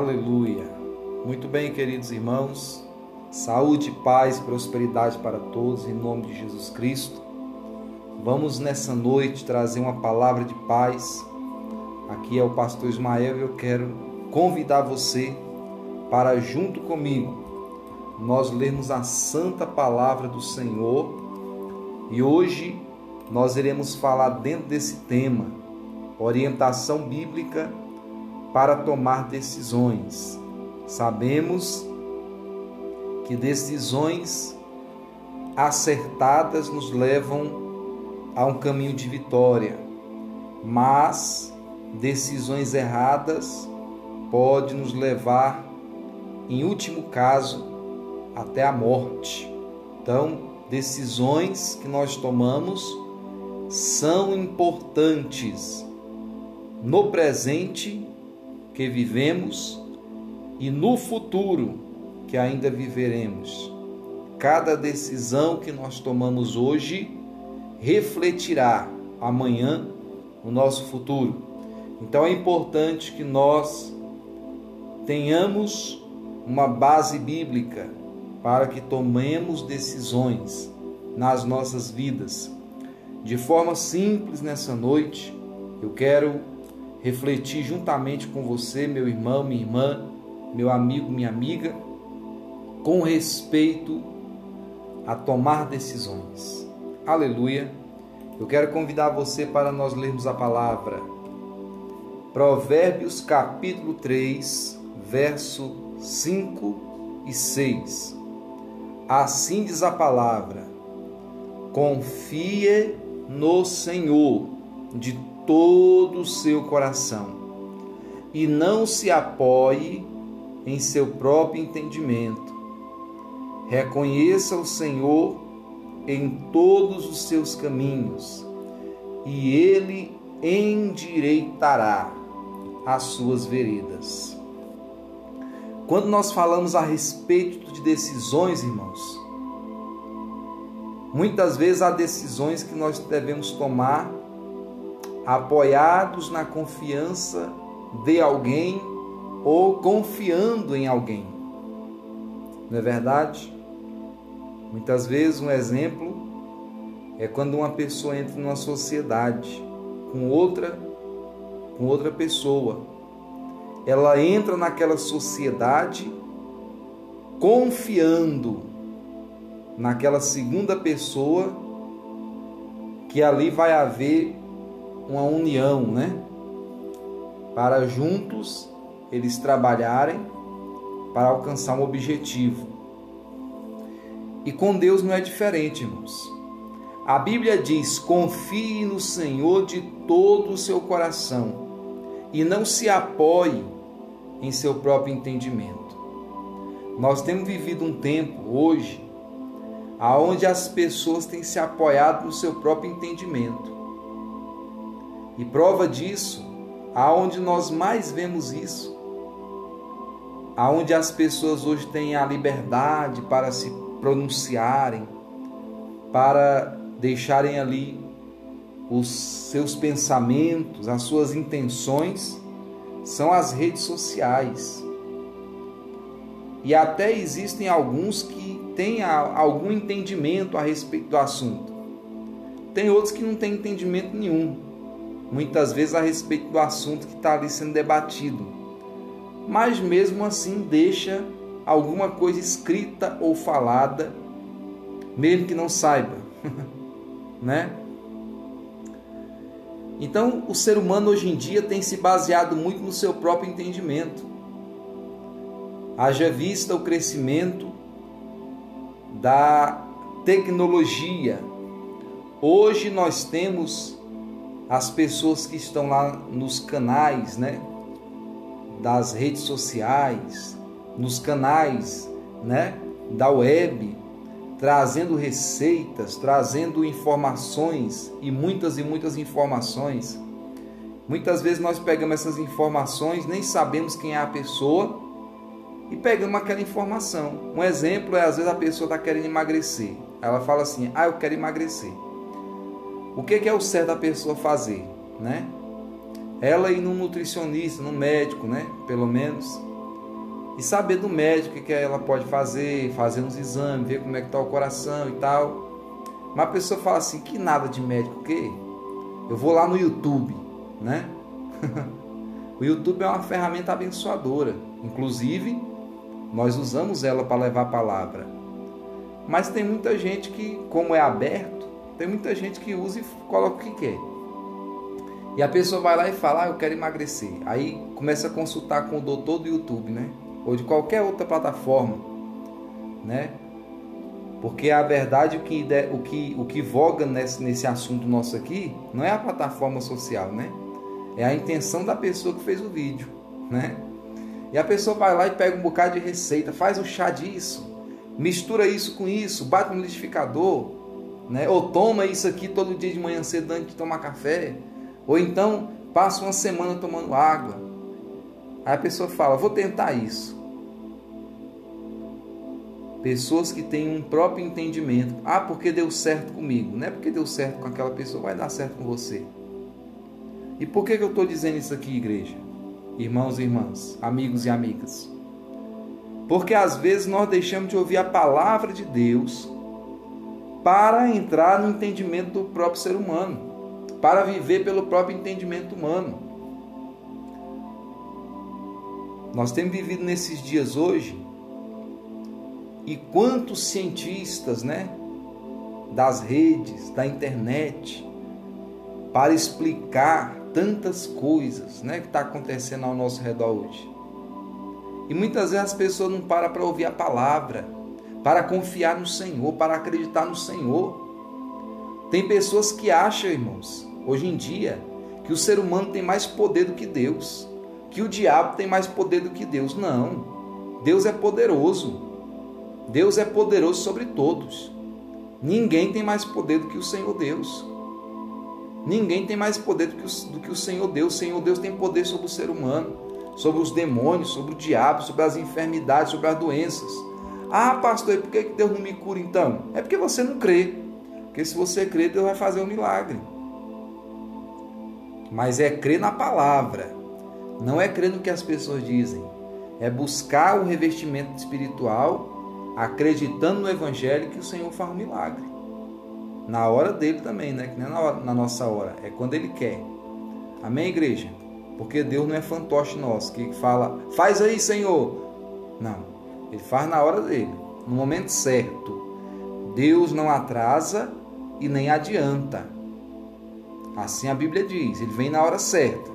Aleluia. Muito bem, queridos irmãos. Saúde, paz, prosperidade para todos em nome de Jesus Cristo. Vamos nessa noite trazer uma palavra de paz. Aqui é o pastor Ismael e eu quero convidar você para junto comigo nós lermos a santa palavra do Senhor. E hoje nós iremos falar dentro desse tema, orientação bíblica para tomar decisões. Sabemos que decisões acertadas nos levam a um caminho de vitória, mas decisões erradas pode nos levar, em último caso, até a morte. Então, decisões que nós tomamos são importantes no presente que vivemos e no futuro que ainda viveremos. Cada decisão que nós tomamos hoje refletirá amanhã no nosso futuro. Então é importante que nós tenhamos uma base bíblica para que tomemos decisões nas nossas vidas. De forma simples nessa noite, eu quero refletir juntamente com você, meu irmão, minha irmã, meu amigo, minha amiga, com respeito a tomar decisões. Aleluia. Eu quero convidar você para nós lermos a palavra. Provérbios capítulo 3, verso 5 e 6. Assim diz a palavra: Confie no Senhor de todo o seu coração e não se apoie em seu próprio entendimento. Reconheça o Senhor em todos os seus caminhos e ele endireitará as suas veredas. Quando nós falamos a respeito de decisões, irmãos, muitas vezes há decisões que nós devemos tomar apoiados na confiança de alguém ou confiando em alguém. Não é verdade? Muitas vezes um exemplo é quando uma pessoa entra numa sociedade com outra com outra pessoa. Ela entra naquela sociedade confiando naquela segunda pessoa que ali vai haver uma união, né? Para juntos eles trabalharem para alcançar um objetivo. E com Deus não é diferente, irmãos. A Bíblia diz: confie no Senhor de todo o seu coração e não se apoie em seu próprio entendimento. Nós temos vivido um tempo hoje aonde as pessoas têm se apoiado no seu próprio entendimento. E prova disso, aonde nós mais vemos isso, aonde as pessoas hoje têm a liberdade para se pronunciarem, para deixarem ali os seus pensamentos, as suas intenções, são as redes sociais. E até existem alguns que têm algum entendimento a respeito do assunto. Tem outros que não têm entendimento nenhum muitas vezes a respeito do assunto que está ali sendo debatido, mas mesmo assim deixa alguma coisa escrita ou falada, mesmo que não saiba, né? Então, o ser humano hoje em dia tem se baseado muito no seu próprio entendimento. Haja vista o crescimento da tecnologia. Hoje nós temos as pessoas que estão lá nos canais, né, das redes sociais, nos canais, né, da web, trazendo receitas, trazendo informações e muitas e muitas informações. Muitas vezes nós pegamos essas informações, nem sabemos quem é a pessoa e pegamos aquela informação. Um exemplo é às vezes a pessoa está querendo emagrecer. Ela fala assim: "Ah, eu quero emagrecer". O que é o certo da pessoa fazer, né? Ela ir num nutricionista, num médico, né? Pelo menos, e saber do médico o que ela pode fazer, fazer uns exames, ver como é que está o coração e tal. Mas a pessoa fala assim, que nada de médico, o quê? Eu vou lá no YouTube, né? o YouTube é uma ferramenta abençoadora. Inclusive, nós usamos ela para levar a palavra. Mas tem muita gente que, como é aberto, tem muita gente que usa e coloca o que quer. E a pessoa vai lá e fala, ah, eu quero emagrecer. Aí começa a consultar com o doutor do YouTube, né? Ou de qualquer outra plataforma, né? Porque a verdade, o que, o que, o que voga nesse, nesse assunto nosso aqui, não é a plataforma social, né? É a intenção da pessoa que fez o vídeo, né? E a pessoa vai lá e pega um bocado de receita, faz um chá disso, mistura isso com isso, bate no liquidificador, né? Ou toma isso aqui todo dia de manhã cedo antes de tomar café. Ou então passa uma semana tomando água. Aí a pessoa fala: Vou tentar isso. Pessoas que têm um próprio entendimento. Ah, porque deu certo comigo. Não é porque deu certo com aquela pessoa, vai dar certo com você. E por que, que eu estou dizendo isso aqui, igreja? Irmãos e irmãs, amigos e amigas. Porque às vezes nós deixamos de ouvir a palavra de Deus para entrar no entendimento do próprio ser humano para viver pelo próprio entendimento humano. Nós temos vivido nesses dias hoje e quantos cientistas, né, das redes, da internet, para explicar tantas coisas, né, que está acontecendo ao nosso redor hoje. E muitas vezes as pessoas não param para ouvir a palavra, para confiar no Senhor, para acreditar no Senhor. Tem pessoas que acham, irmãos, hoje em dia, que o ser humano tem mais poder do que Deus, que o diabo tem mais poder do que Deus. Não. Deus é poderoso. Deus é poderoso sobre todos. Ninguém tem mais poder do que o Senhor Deus. Ninguém tem mais poder do que, o, do que o Senhor Deus. O Senhor Deus tem poder sobre o ser humano, sobre os demônios, sobre o diabo, sobre as enfermidades, sobre as doenças. Ah, pastor, e por que Deus não me cura então? É porque você não crê. Porque se você crê, Deus vai fazer um milagre mas é crer na palavra. Não é crer no que as pessoas dizem. É buscar o revestimento espiritual, acreditando no Evangelho que o Senhor faz um milagre. Na hora dele também, né? Que não é na, hora, na nossa hora, é quando ele quer. Amém, igreja? Porque Deus não é fantoche nosso que fala, faz aí, Senhor. Não, ele faz na hora dele, no momento certo. Deus não atrasa e nem adianta. Assim a Bíblia diz, ele vem na hora certa.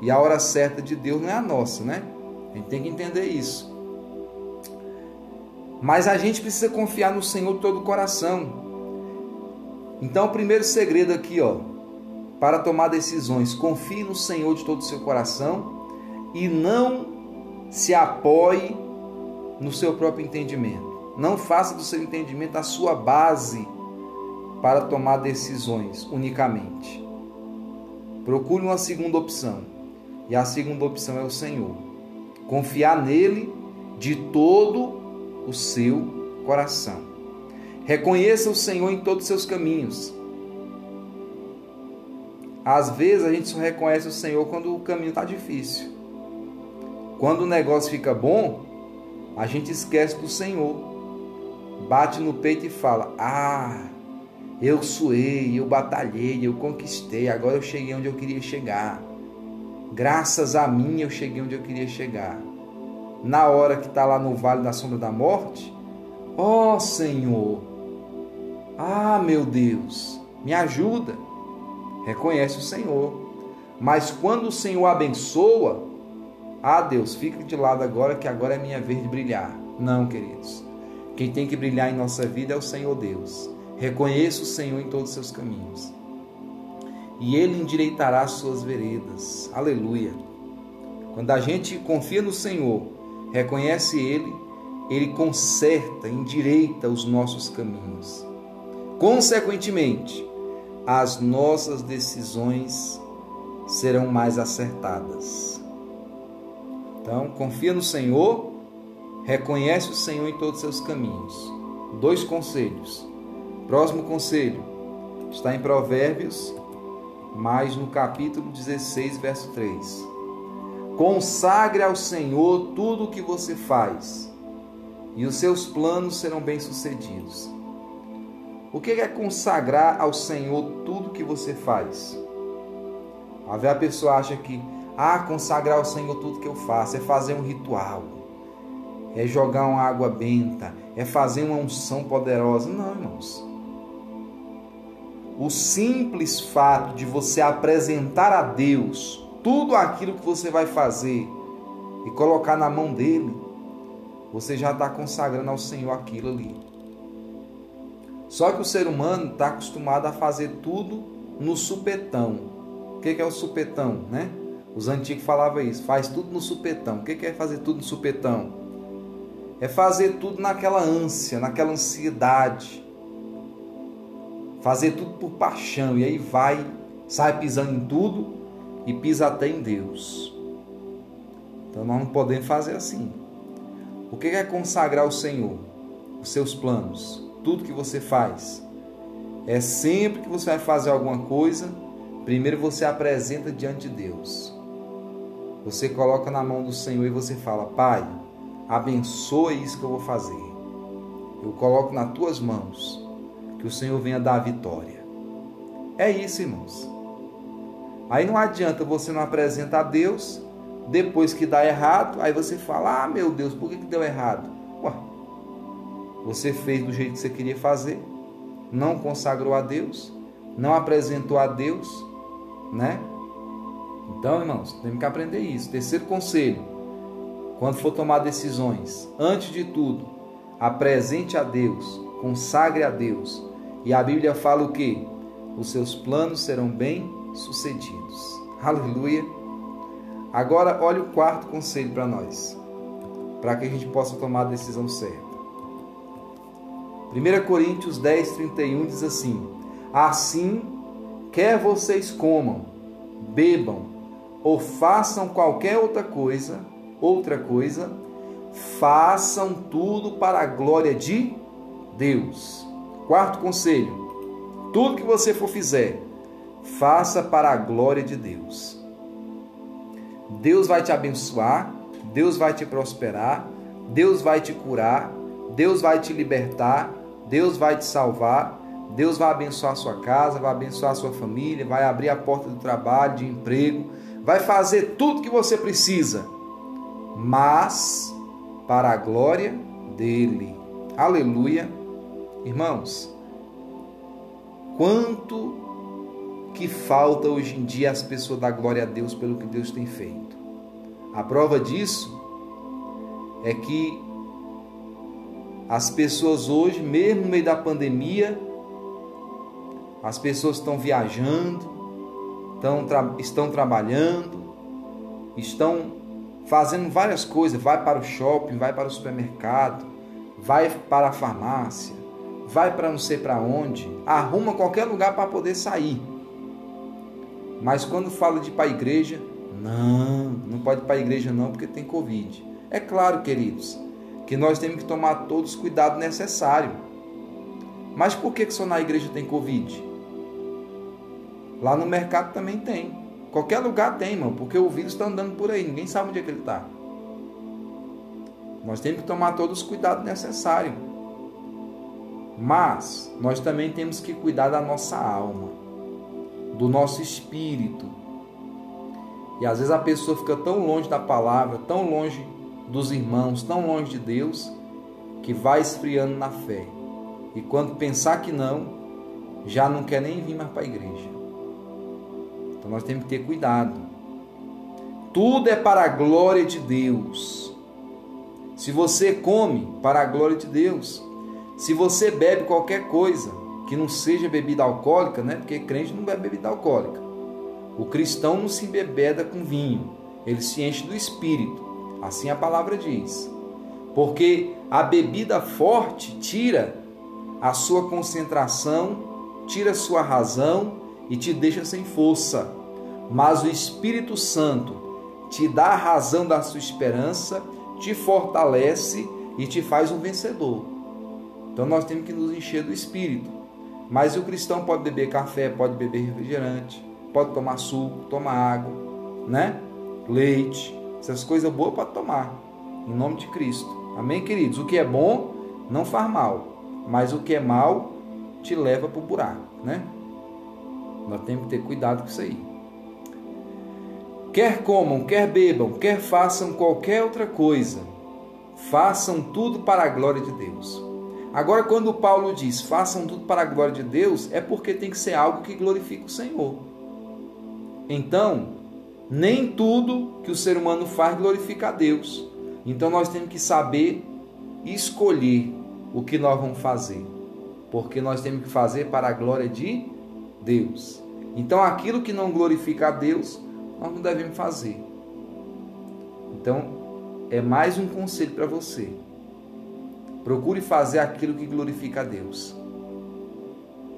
E a hora certa de Deus não é a nossa, né? A gente tem que entender isso. Mas a gente precisa confiar no Senhor de todo o coração. Então, o primeiro segredo aqui, ó, para tomar decisões, confie no Senhor de todo o seu coração e não se apoie no seu próprio entendimento. Não faça do seu entendimento a sua base para tomar decisões unicamente. Procure uma segunda opção. E a segunda opção é o Senhor. Confiar nele de todo o seu coração. Reconheça o Senhor em todos os seus caminhos. Às vezes a gente só reconhece o Senhor quando o caminho está difícil. Quando o negócio fica bom, a gente esquece do Senhor. Bate no peito e fala: Ah, eu suei, eu batalhei, eu conquistei, agora eu cheguei onde eu queria chegar. Graças a mim eu cheguei onde eu queria chegar. Na hora que está lá no vale da sombra da morte, ó oh, Senhor, ah meu Deus, me ajuda. Reconhece o Senhor. Mas quando o Senhor abençoa, ah Deus, fica de lado agora que agora é minha vez de brilhar. Não, queridos. Quem tem que brilhar em nossa vida é o Senhor Deus. Reconheça o Senhor em todos os seus caminhos, e Ele endireitará as suas veredas. Aleluia. Quando a gente confia no Senhor, reconhece Ele, Ele conserta, endireita os nossos caminhos. Consequentemente, as nossas decisões serão mais acertadas. Então, confia no Senhor, reconhece o Senhor em todos os seus caminhos. Dois conselhos. Próximo conselho está em Provérbios, mas no capítulo 16, verso 3. Consagre ao Senhor tudo o que você faz, e os seus planos serão bem-sucedidos. O que é consagrar ao Senhor tudo que você faz? A pessoa acha que, ah, consagrar ao Senhor tudo que eu faço é fazer um ritual, é jogar uma água benta, é fazer uma unção poderosa. Não, irmãos. O simples fato de você apresentar a Deus tudo aquilo que você vai fazer e colocar na mão dele, você já está consagrando ao Senhor aquilo ali. Só que o ser humano está acostumado a fazer tudo no supetão. O que é o supetão, né? Os antigos falavam isso, faz tudo no supetão. O que é fazer tudo no supetão? É fazer tudo naquela ânsia, naquela ansiedade. Fazer tudo por paixão. E aí vai, sai pisando em tudo e pisa até em Deus. Então nós não podemos fazer assim. O que é consagrar o Senhor? Os seus planos tudo que você faz. É sempre que você vai fazer alguma coisa, primeiro você apresenta diante de Deus. Você coloca na mão do Senhor e você fala: Pai, abençoa isso que eu vou fazer. Eu coloco nas tuas mãos, que o Senhor venha dar a vitória. É isso, irmãos. Aí não adianta você não apresentar a Deus, depois que dá errado, aí você fala: Ah, meu Deus, por que, que deu errado? Ué, você fez do jeito que você queria fazer, não consagrou a Deus, não apresentou a Deus, né? Então, irmãos, temos que aprender isso. Terceiro conselho: quando for tomar decisões, antes de tudo, apresente a Deus, consagre a Deus. E a Bíblia fala o que? Os seus planos serão bem sucedidos. Aleluia. Agora, olha o quarto conselho para nós, para que a gente possa tomar a decisão certa. 1 Coríntios 10, 31 diz assim: Assim, quer vocês comam, bebam ou façam qualquer outra coisa, outra coisa, façam tudo para a glória de Deus. Quarto conselho: tudo que você for fizer, faça para a glória de Deus. Deus vai te abençoar, Deus vai te prosperar, Deus vai te curar, Deus vai te libertar, Deus vai te salvar, Deus vai abençoar a sua casa, vai abençoar a sua família, vai abrir a porta do trabalho, de emprego, vai fazer tudo que você precisa, mas para a glória dele. Aleluia. Irmãos, quanto que falta hoje em dia as pessoas dar glória a Deus pelo que Deus tem feito. A prova disso é que as pessoas hoje, mesmo no meio da pandemia, as pessoas estão viajando, estão, tra estão trabalhando, estão fazendo várias coisas. Vai para o shopping, vai para o supermercado, vai para a farmácia, vai para não sei para onde, arruma qualquer lugar para poder sair. Mas quando fala de ir para a igreja, não, não pode ir para a igreja não, porque tem Covid. É claro, queridos, que nós temos que tomar todos os cuidados necessários. Mas por que, que só na igreja tem Covid? Lá no mercado também tem. Qualquer lugar tem, irmão, porque o vírus está andando por aí, ninguém sabe onde é que ele está. Nós temos que tomar todos os cuidados necessários. Mas nós também temos que cuidar da nossa alma, do nosso espírito. E às vezes a pessoa fica tão longe da palavra, tão longe dos irmãos tão longe de Deus que vai esfriando na fé. E quando pensar que não, já não quer nem vir mais para a igreja. Então nós temos que ter cuidado. Tudo é para a glória de Deus. Se você come, para a glória de Deus. Se você bebe qualquer coisa que não seja bebida alcoólica, né? Porque crente não bebe bebida alcoólica. O cristão não se embebeda com vinho, ele se enche do espírito. Assim a palavra diz. Porque a bebida forte tira a sua concentração, tira a sua razão e te deixa sem força. Mas o Espírito Santo te dá a razão da sua esperança, te fortalece e te faz um vencedor. Então nós temos que nos encher do Espírito. Mas o cristão pode beber café, pode beber refrigerante, pode tomar suco, tomar água, né? Leite, Essas coisas boas para tomar. Em nome de Cristo. Amém, queridos? O que é bom não faz mal. Mas o que é mal te leva para o buraco, né? Nós temos que ter cuidado com isso aí. Quer comam, quer bebam, quer façam qualquer outra coisa, façam tudo para a glória de Deus. Agora, quando Paulo diz façam tudo para a glória de Deus, é porque tem que ser algo que glorifique o Senhor. Então, nem tudo que o ser humano faz glorifica a Deus. Então, nós temos que saber escolher o que nós vamos fazer, porque nós temos que fazer para a glória de Deus. Então, aquilo que não glorifica a Deus, nós não devemos fazer. Então, é mais um conselho para você. Procure fazer aquilo que glorifica a Deus.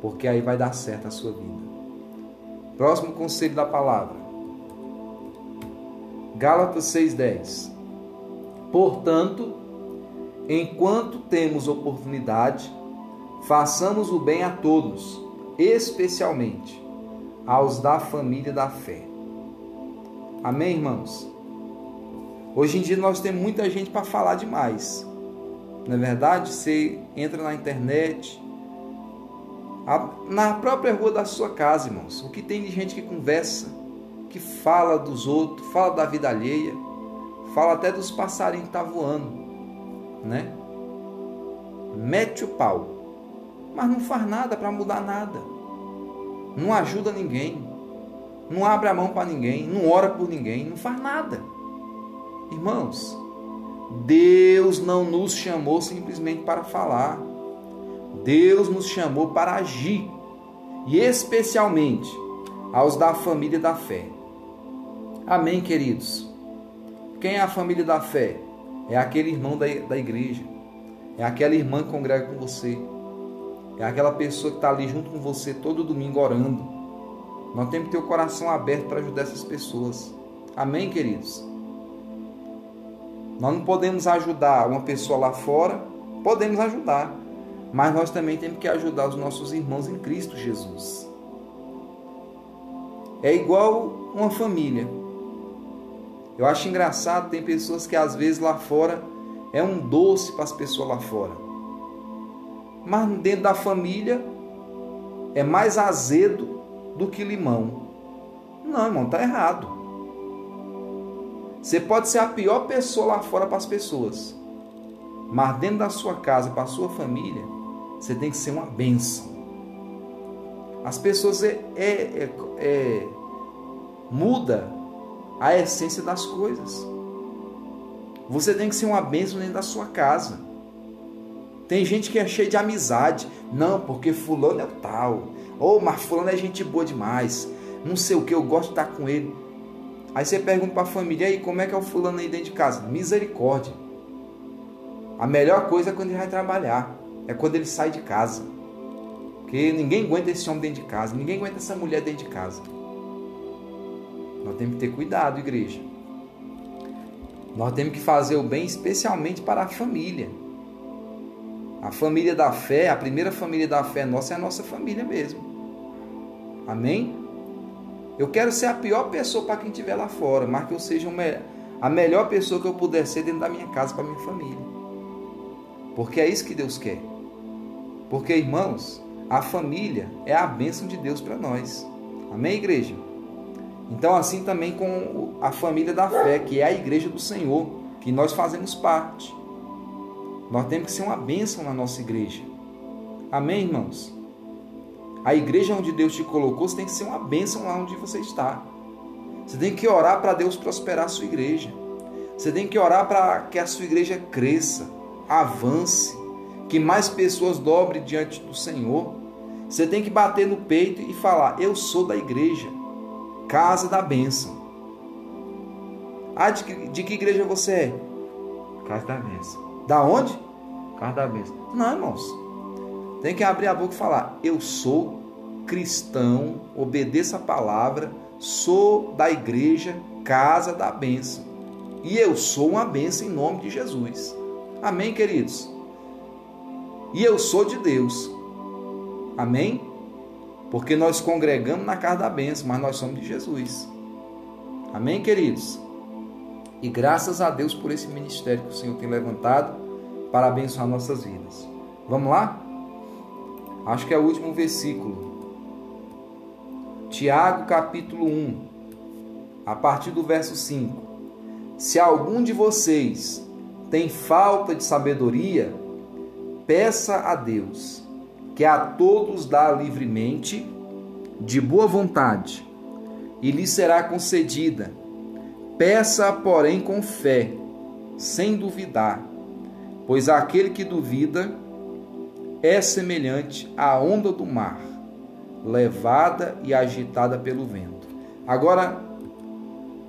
Porque aí vai dar certo a sua vida. Próximo conselho da palavra. Gálatas 6:10. Portanto, enquanto temos oportunidade, façamos o bem a todos, especialmente aos da família da fé. Amém, irmãos? Hoje em dia nós temos muita gente para falar demais. Não é verdade? Você entra na internet, na própria rua da sua casa, irmãos. O que tem de gente que conversa, que fala dos outros, fala da vida alheia, fala até dos passarinhos que estão tá voando, né? Mete o pau, mas não faz nada para mudar nada. Não ajuda ninguém, não abre a mão para ninguém, não ora por ninguém, não faz nada. Irmãos, Deus não nos chamou simplesmente para falar. Deus nos chamou para agir. E especialmente aos da família da fé. Amém, queridos? Quem é a família da fé? É aquele irmão da, da igreja. É aquela irmã que congrega com você. É aquela pessoa que está ali junto com você todo domingo orando. Nós temos que ter o coração aberto para ajudar essas pessoas. Amém, queridos? Nós não podemos ajudar uma pessoa lá fora, podemos ajudar, mas nós também temos que ajudar os nossos irmãos em Cristo Jesus. É igual uma família. Eu acho engraçado, tem pessoas que às vezes lá fora é um doce para as pessoas lá fora. Mas dentro da família é mais azedo do que limão. Não, irmão, tá errado. Você pode ser a pior pessoa lá fora para as pessoas, mas dentro da sua casa, para a sua família, você tem que ser uma bênção. As pessoas é, é, é, é muda a essência das coisas. Você tem que ser uma bênção dentro da sua casa. Tem gente que é cheia de amizade. Não, porque fulano é o tal. Ou, oh, mas fulano é gente boa demais. Não sei o que, eu gosto de estar com ele. Aí você pergunta para a família, aí como é que é o fulano aí dentro de casa? Misericórdia. A melhor coisa é quando ele vai trabalhar, é quando ele sai de casa. Porque ninguém aguenta esse homem dentro de casa, ninguém aguenta essa mulher dentro de casa. Nós temos que ter cuidado, igreja. Nós temos que fazer o bem especialmente para a família. A família da fé, a primeira família da fé nossa é a nossa família mesmo. Amém? Eu quero ser a pior pessoa para quem estiver lá fora, mas que eu seja a melhor pessoa que eu puder ser dentro da minha casa para minha família. Porque é isso que Deus quer. Porque, irmãos, a família é a bênção de Deus para nós. Amém, igreja? Então, assim também com a família da fé, que é a igreja do Senhor, que nós fazemos parte. Nós temos que ser uma bênção na nossa igreja. Amém, irmãos? A igreja onde Deus te colocou, você tem que ser uma bênção lá onde você está. Você tem que orar para Deus prosperar a sua igreja. Você tem que orar para que a sua igreja cresça, avance, que mais pessoas dobrem diante do Senhor. Você tem que bater no peito e falar: Eu sou da igreja, casa da bênção. Ah, de que, de que igreja você é? Casa da bênção. Da onde? Casa da bênção. Não, irmãos. Tem que abrir a boca e falar: Eu sou cristão, obedeço a palavra, sou da igreja, casa da bênção. E eu sou uma bênção em nome de Jesus. Amém, queridos? E eu sou de Deus. Amém? Porque nós congregamos na casa da bênção, mas nós somos de Jesus. Amém, queridos? E graças a Deus por esse ministério que o Senhor tem levantado para abençoar nossas vidas. Vamos lá? Acho que é o último versículo. Tiago capítulo 1, a partir do verso 5. Se algum de vocês tem falta de sabedoria, peça a Deus, que a todos dá livremente, de boa vontade, e lhe será concedida. Peça, porém, com fé, sem duvidar, pois aquele que duvida é semelhante à onda do mar, levada e agitada pelo vento. Agora,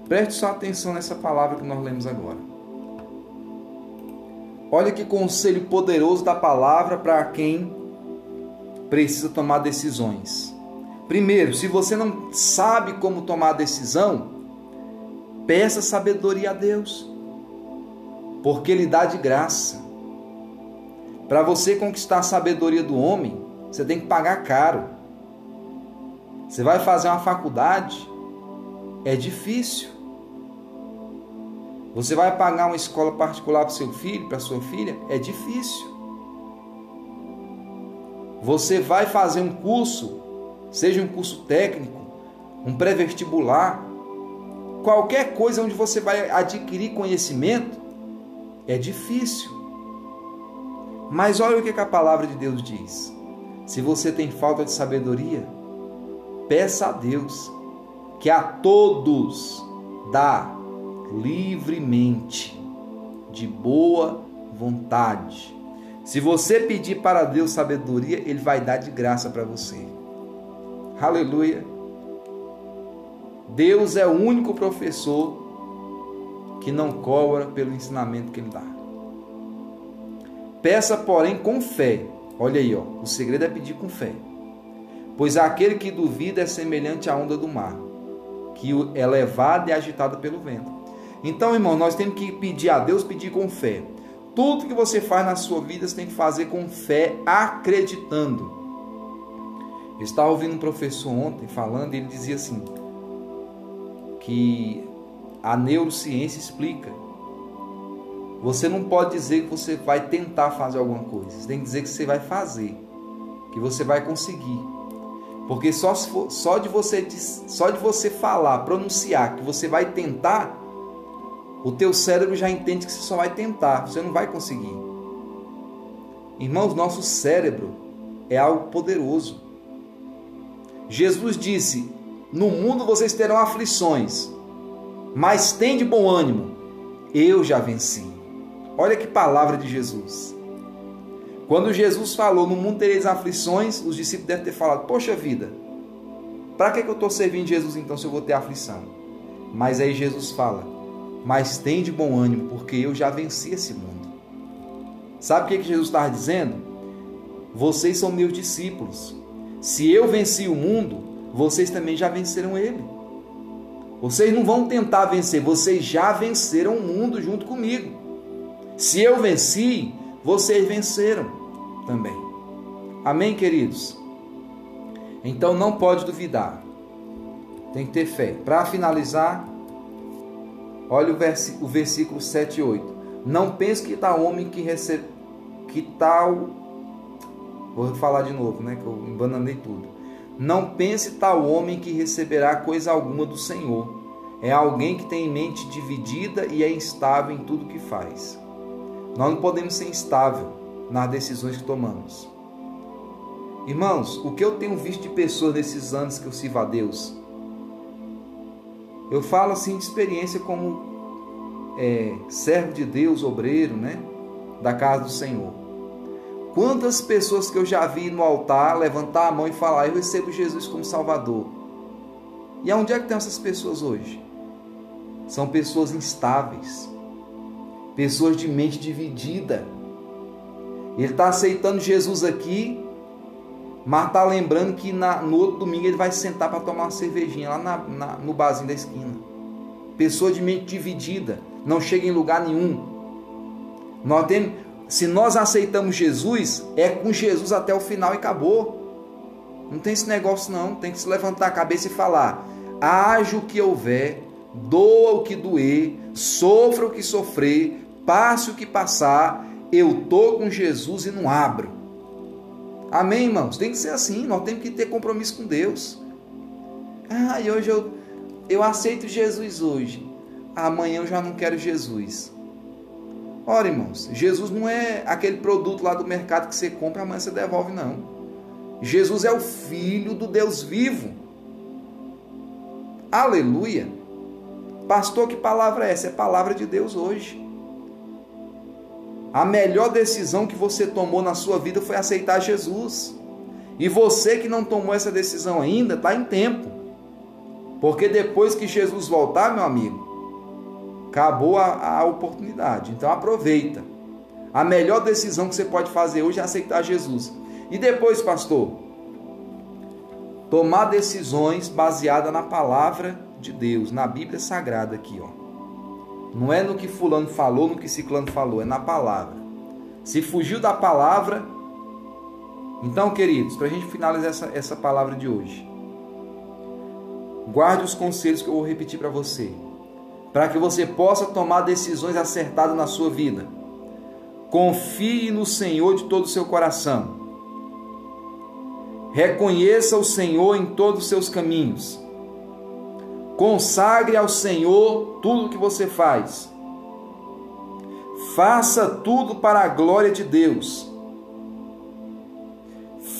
preste sua atenção nessa palavra que nós lemos agora. Olha que conselho poderoso da palavra para quem precisa tomar decisões. Primeiro, se você não sabe como tomar decisão, peça sabedoria a Deus, porque Ele dá de graça. Para você conquistar a sabedoria do homem, você tem que pagar caro. Você vai fazer uma faculdade, é difícil. Você vai pagar uma escola particular para seu filho, para sua filha, é difícil. Você vai fazer um curso, seja um curso técnico, um pré-vestibular, qualquer coisa onde você vai adquirir conhecimento, é difícil. Mas olha o que a palavra de Deus diz. Se você tem falta de sabedoria, peça a Deus que a todos dá livremente, de boa vontade. Se você pedir para Deus sabedoria, Ele vai dar de graça para você. Aleluia. Deus é o único professor que não cobra pelo ensinamento que Ele dá. Peça, porém, com fé. Olha aí, ó. o segredo é pedir com fé. Pois aquele que duvida é semelhante à onda do mar, que é levada e agitada pelo vento. Então, irmão, nós temos que pedir a Deus, pedir com fé. Tudo que você faz na sua vida, você tem que fazer com fé, acreditando. Eu estava ouvindo um professor ontem falando, e ele dizia assim: que a neurociência explica. Você não pode dizer que você vai tentar fazer alguma coisa, você tem que dizer que você vai fazer, que você vai conseguir. Porque só, for, só, de você, só de você falar, pronunciar que você vai tentar, o teu cérebro já entende que você só vai tentar, você não vai conseguir. Irmãos, nosso cérebro é algo poderoso. Jesus disse: No mundo vocês terão aflições, mas tem de bom ânimo, eu já venci. Olha que palavra de Jesus. Quando Jesus falou, no mundo tereis aflições, os discípulos devem ter falado, poxa vida, para que, que eu estou servindo Jesus então se eu vou ter aflição? Mas aí Jesus fala, mas tem de bom ânimo, porque eu já venci esse mundo. Sabe o que, que Jesus estava dizendo? Vocês são meus discípulos. Se eu venci o mundo, vocês também já venceram ele. Vocês não vão tentar vencer, vocês já venceram o mundo junto comigo. Se eu venci, vocês venceram também. Amém, queridos? Então não pode duvidar. Tem que ter fé. Para finalizar, Olha o, vers o versículo 7 e 8. Não pense que tal homem que recebe. Que tal. Vou falar de novo, né? Que eu embananei tudo. Não pense tal homem que receberá coisa alguma do Senhor. É alguém que tem mente dividida e é instável em tudo que faz. Nós não podemos ser instável nas decisões que tomamos. Irmãos, o que eu tenho visto de pessoas nesses anos que eu sirvo a Deus, eu falo assim de experiência como é, servo de Deus, obreiro, né? Da casa do Senhor. Quantas pessoas que eu já vi no altar levantar a mão e falar: Eu recebo Jesus como Salvador. E aonde é que estão essas pessoas hoje? São pessoas instáveis, pessoas de mente dividida. Ele está aceitando Jesus aqui, mas tá lembrando que na, no outro domingo ele vai sentar para tomar uma cervejinha lá na, na, no barzinho da esquina. Pessoa de mente dividida, não chega em lugar nenhum. Nós temos, se nós aceitamos Jesus, é com Jesus até o final e acabou. Não tem esse negócio não, tem que se levantar a cabeça e falar: haja o que houver, doa o que doer, sofra o que sofrer, passe o que passar, eu tô com Jesus e não abro. Amém, irmãos? Tem que ser assim, nós temos que ter compromisso com Deus. Ah, e hoje eu, eu aceito Jesus hoje. Amanhã eu já não quero Jesus. Ora, irmãos, Jesus não é aquele produto lá do mercado que você compra, amanhã você devolve, não. Jesus é o Filho do Deus vivo. Aleluia. Pastor, que palavra é essa? É palavra de Deus hoje. A melhor decisão que você tomou na sua vida foi aceitar Jesus. E você que não tomou essa decisão ainda, está em tempo. Porque depois que Jesus voltar, meu amigo, acabou a, a oportunidade. Então aproveita. A melhor decisão que você pode fazer hoje é aceitar Jesus. E depois, pastor, tomar decisões baseadas na palavra de Deus, na Bíblia Sagrada aqui, ó. Não é no que fulano falou, no que ciclano falou, é na palavra. Se fugiu da palavra, então, queridos, para a gente finalizar essa, essa palavra de hoje, guarde os conselhos que eu vou repetir para você para que você possa tomar decisões acertadas na sua vida. Confie no Senhor de todo o seu coração. Reconheça o Senhor em todos os seus caminhos. Consagre ao Senhor tudo o que você faz. Faça tudo para a glória de Deus.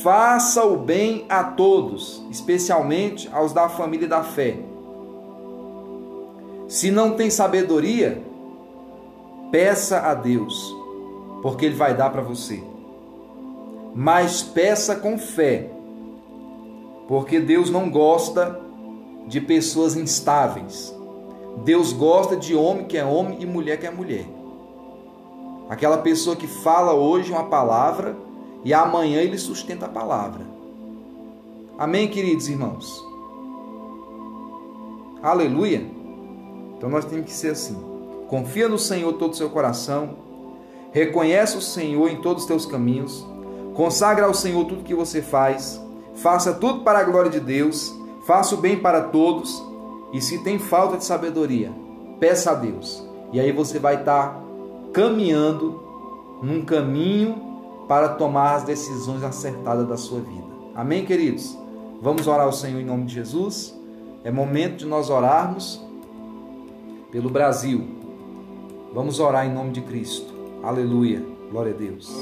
Faça o bem a todos, especialmente aos da família da fé. Se não tem sabedoria, peça a Deus, porque Ele vai dar para você. Mas peça com fé, porque Deus não gosta de pessoas instáveis. Deus gosta de homem que é homem e mulher que é mulher. Aquela pessoa que fala hoje uma palavra e amanhã ele sustenta a palavra. Amém, queridos irmãos? Aleluia. Então nós temos que ser assim. Confia no Senhor todo o seu coração, reconhece o Senhor em todos os teus caminhos, consagra ao Senhor tudo que você faz, faça tudo para a glória de Deus, faça o bem para todos, e se tem falta de sabedoria, peça a Deus. E aí você vai estar caminhando num caminho para tomar as decisões acertadas da sua vida. Amém, queridos? Vamos orar ao Senhor em nome de Jesus. É momento de nós orarmos pelo Brasil. Vamos orar em nome de Cristo. Aleluia. Glória a Deus.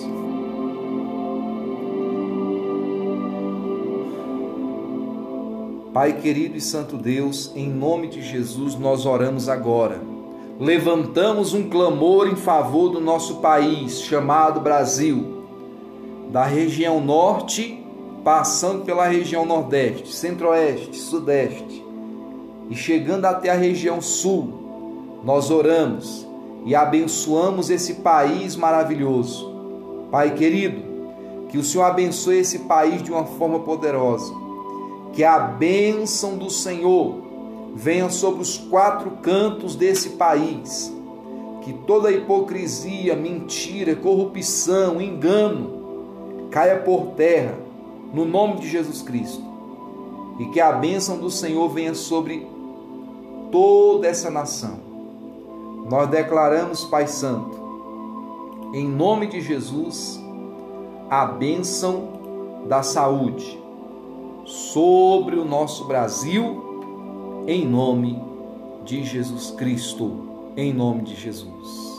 Pai querido e santo Deus, em nome de Jesus nós oramos agora. Levantamos um clamor em favor do nosso país, chamado Brasil, da região norte, passando pela região nordeste, centro-oeste, sudeste e chegando até a região sul nós oramos e abençoamos esse país maravilhoso. Pai querido, que o Senhor abençoe esse país de uma forma poderosa. Que a bênção do Senhor venha sobre os quatro cantos desse país. Que toda hipocrisia, mentira, corrupção, engano caia por terra, no nome de Jesus Cristo. E que a bênção do Senhor venha sobre toda essa nação nós declaramos, Pai Santo, em nome de Jesus, a bênção da saúde sobre o nosso Brasil, em nome de Jesus Cristo, em nome de Jesus.